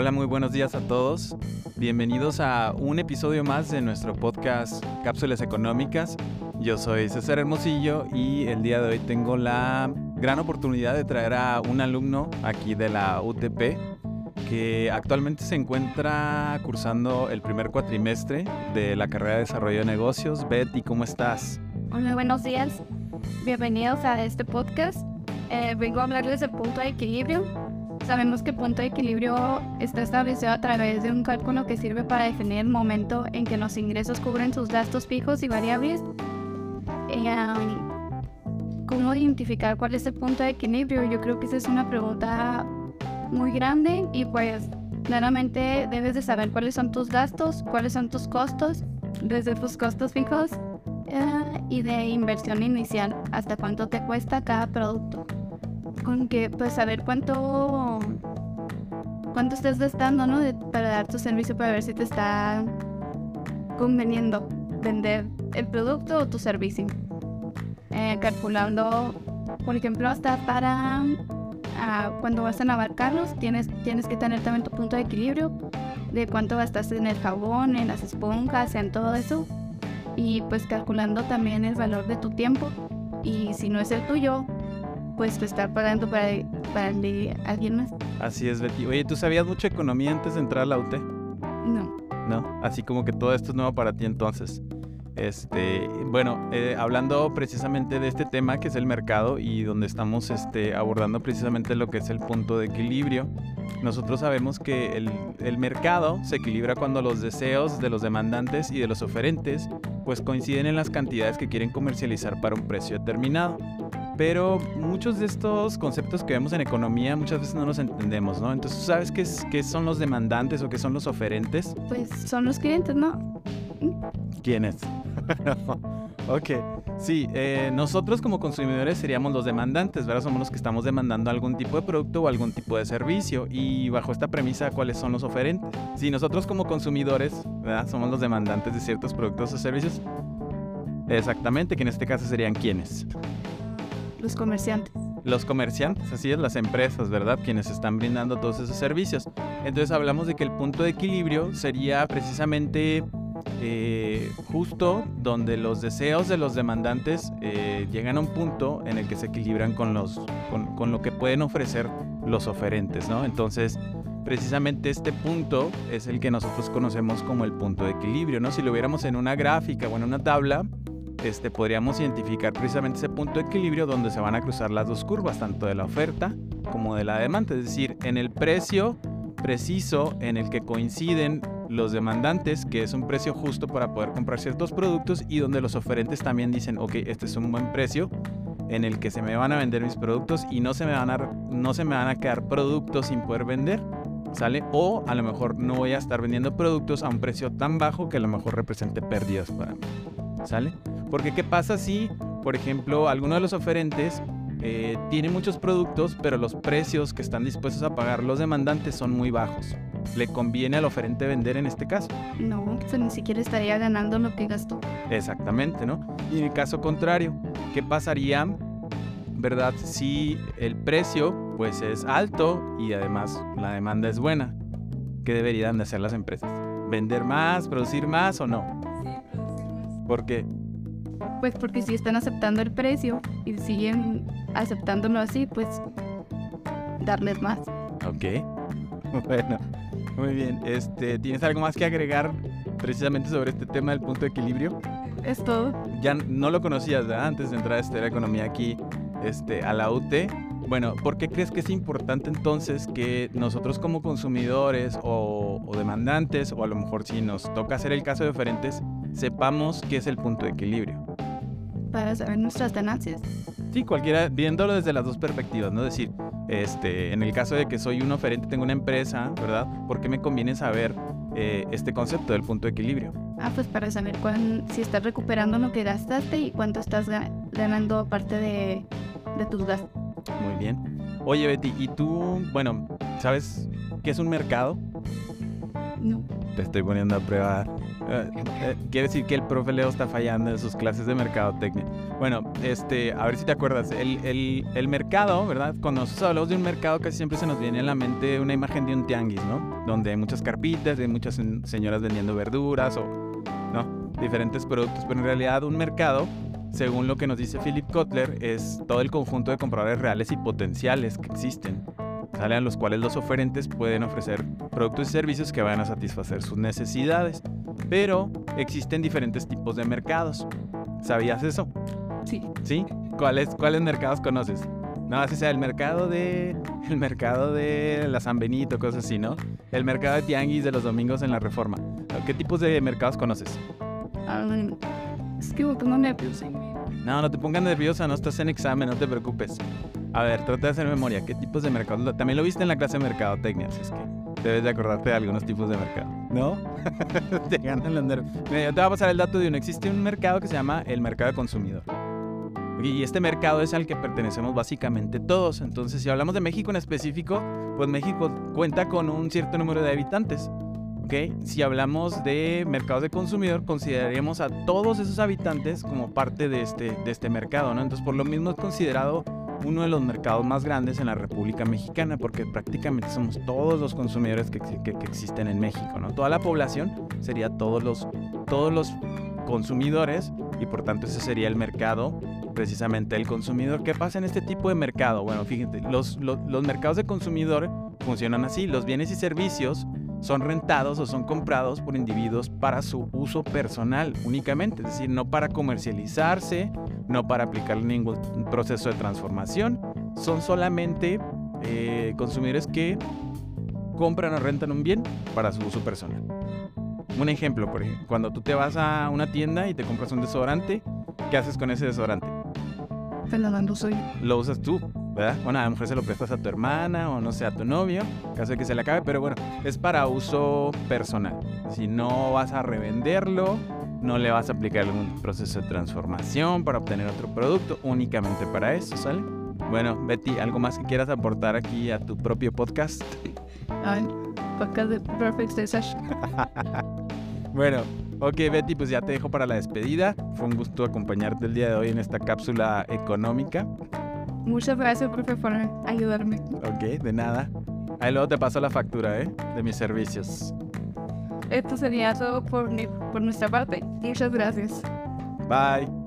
Hola, muy buenos días a todos. Bienvenidos a un episodio más de nuestro podcast Cápsulas Económicas. Yo soy César Hermosillo y el día de hoy tengo la gran oportunidad de traer a un alumno aquí de la UTP que actualmente se encuentra cursando el primer cuatrimestre de la carrera de Desarrollo de Negocios. Betty, ¿cómo estás? Hola, buenos días. Bienvenidos a este podcast. Eh, vengo a hablarles del punto de equilibrio. Sabemos que el punto de equilibrio está establecido a través de un cálculo que sirve para definir el momento en que los ingresos cubren sus gastos fijos y variables. Eh, ¿Cómo identificar cuál es el punto de equilibrio? Yo creo que esa es una pregunta muy grande y pues claramente debes de saber cuáles son tus gastos, cuáles son tus costos, desde tus costos fijos eh, y de inversión inicial, hasta cuánto te cuesta cada producto. Con que pues saber cuánto cuánto estés gastando, ¿no? para dar tu servicio para ver si te está conveniendo vender el producto o tu servicio. Eh, calculando, por ejemplo, hasta para cuando vas a lavar carros, tienes, tienes que tener también tu punto de equilibrio de cuánto gastas en el jabón, en las esponjas, en todo eso. Y pues calculando también el valor de tu tiempo. Y si no es el tuyo, pues te está pagando para, para el de alguien más. Así es, Betty. Oye, ¿tú sabías mucho economía antes de entrar a la UT? No. No, así como que todo esto es nuevo para ti entonces. Este, bueno, eh, hablando precisamente de este tema que es el mercado y donde estamos este, abordando precisamente lo que es el punto de equilibrio, nosotros sabemos que el, el, mercado se equilibra cuando los deseos de los demandantes y de los oferentes pues coinciden en las cantidades que quieren comercializar para un precio determinado. Pero muchos de estos conceptos que vemos en economía muchas veces no los entendemos, ¿no? Entonces, ¿sabes qué, es, qué son los demandantes o qué son los oferentes? Pues son los clientes, ¿no? ¿Quiénes? ok, sí, eh, nosotros como consumidores seríamos los demandantes, ¿verdad? Somos los que estamos demandando algún tipo de producto o algún tipo de servicio. Y bajo esta premisa, ¿cuáles son los oferentes? Si nosotros como consumidores, ¿verdad? Somos los demandantes de ciertos productos o servicios. Exactamente, que en este caso serían quiénes? Los comerciantes. Los comerciantes, así es, las empresas, ¿verdad? Quienes están brindando todos esos servicios. Entonces hablamos de que el punto de equilibrio sería precisamente eh, justo donde los deseos de los demandantes eh, llegan a un punto en el que se equilibran con, los, con, lo que pueden ofrecer los oferentes, ¿no? Entonces, precisamente este punto es el que nosotros conocemos como el punto de equilibrio, ¿no? Si lo viéramos en una gráfica o en una tabla, este, podríamos identificar precisamente ese punto de equilibrio donde se van a cruzar las dos curvas, tanto de la oferta como de la demanda, es decir, en el precio preciso en el que coinciden los demandantes, que es un precio justo para poder comprar ciertos productos, y donde los oferentes también dicen, ok, este es un buen precio en el que se me van a vender mis productos y no se me van a, no se me van a quedar productos sin poder vender. ¿Sale? O a lo mejor no voy a estar vendiendo productos a un precio tan bajo que a lo mejor represente pérdidas para mí. ¿Sale? Porque ¿qué pasa si, por ejemplo, alguno de los oferentes eh, tiene muchos productos, pero los precios que están dispuestos a pagar los demandantes son muy bajos? ¿Le conviene al oferente vender en este caso? No, ni siquiera estaría ganando lo que gastó. Exactamente, ¿no? Y en el caso contrario, ¿qué pasaría, verdad, si el precio pues es alto y además la demanda es buena? ¿Qué deberían de hacer las empresas? ¿Vender más, producir más o no? Sí, producir más. ¿Por qué? Pues porque si están aceptando el precio y siguen aceptándolo así, pues darles más. Ok. Bueno, muy bien. Este, ¿Tienes algo más que agregar precisamente sobre este tema del punto de equilibrio? Es todo. Ya no lo conocías ¿verdad? antes de entrar a estudiar economía aquí este, a la UT. Bueno, ¿por qué crees que es importante entonces que nosotros como consumidores o, o, demandantes, o a lo mejor si nos toca hacer el caso de oferentes, sepamos qué es el punto de equilibrio? Para saber nuestras ganancias. Sí, cualquiera, viéndolo desde las dos perspectivas, ¿no? Es decir, este, en el caso de que soy un oferente, tengo una empresa, ¿verdad? ¿Por qué me conviene saber eh, este concepto del punto de equilibrio? Ah, pues para saber si estás recuperando lo que gastaste y cuánto estás ganando aparte de, de tus gastos. Muy bien. Oye, Betty, ¿y tú, bueno, sabes qué es un mercado? No. Te estoy poniendo a prueba, Eh, eh, quiere decir que el profe Leo está fallando en sus clases de mercadotecnia. Bueno, este, a ver si te acuerdas, el, el, mercado, ¿verdad? Cuando nosotros hablamos de un mercado casi siempre se nos viene a la mente una imagen de un tianguis, ¿no? Donde hay muchas carpitas, de muchas señoras vendiendo verduras o, ¿no? Diferentes productos, pero en realidad un mercado según lo que nos dice Philip Kotler, es todo el conjunto de compradores reales y potenciales que existen a los cuales los oferentes pueden ofrecer productos y servicios que vayan a satisfacer sus necesidades. Pero existen diferentes tipos de mercados. ¿Sabías eso? Sí. ¿Sí? ¿Cuáles, cuáles mercados conoces? No, así sea el mercado de el mercado de la San Benito, cosas así, ¿no? El mercado de tianguis de los domingos en la Reforma. ¿Qué tipos de mercados conoces? Um, es que me pongo nerviosa. No, no te pongas nerviosa, no estás en examen, no te preocupes. A ver, trata de hacer memoria. ¿Qué tipos de mercados? También lo viste en la clase de mercadotecnia, así es que debes de acordarte de algunos tipos de mercado. ¿No? te ganan los nervios. Yo te voy a pasar el dato de uno. Existe un mercado que se llama el mercado de consumidor. Y este mercado es al que pertenecemos básicamente todos. Entonces, si hablamos de México en específico, pues México cuenta con un cierto número de habitantes. ¿ok? Si hablamos de mercados de consumidor, consideraríamos a todos esos habitantes como parte de este, de este mercado, ¿no? Entonces, por lo mismo es considerado uno de los mercados más grandes en la República Mexicana, porque prácticamente somos todos los consumidores que, existen en México, ¿no? Toda la población sería todos los, todos los consumidores y por tanto ese sería el mercado, precisamente el consumidor. ¿Qué pasa en este tipo de mercado? Bueno, fíjate, los, los, los mercados de consumidor funcionan así, los bienes y servicios son rentados o son comprados por individuos para su uso personal únicamente, es decir, no para comercializarse, no para aplicar ningún proceso de transformación, son solamente eh, consumidores que compran o rentan un bien para su uso personal. Un ejemplo, por ejemplo, cuando tú te vas a una tienda y te compras un desodorante, ¿qué haces con ese desodorante? Fernando soy. Lo usas tú, ¿verdad? Bueno, a lo mejor se lo prestas a tu hermana o no sé, a tu novio, caso de que se le acabe, pero bueno, es para uso personal. Si no vas a revenderlo, no le vas a aplicar algún proceso de transformación para obtener otro producto, únicamente para eso, ¿sale? Bueno, Betty, ¿algo más que quieras aportar aquí a tu propio podcast? Ay, podcast de Perfect Session. bueno, ok, Betty, pues ya te dejo para la despedida. Fue un gusto acompañarte el día de hoy en esta cápsula económica. Muchas gracias, profe, por ayudarme. Ok, de nada. Ahí luego te paso la factura, ¿eh? De mis servicios. Esto sería todo por, por nuestra parte. Muchas gracias. Bye.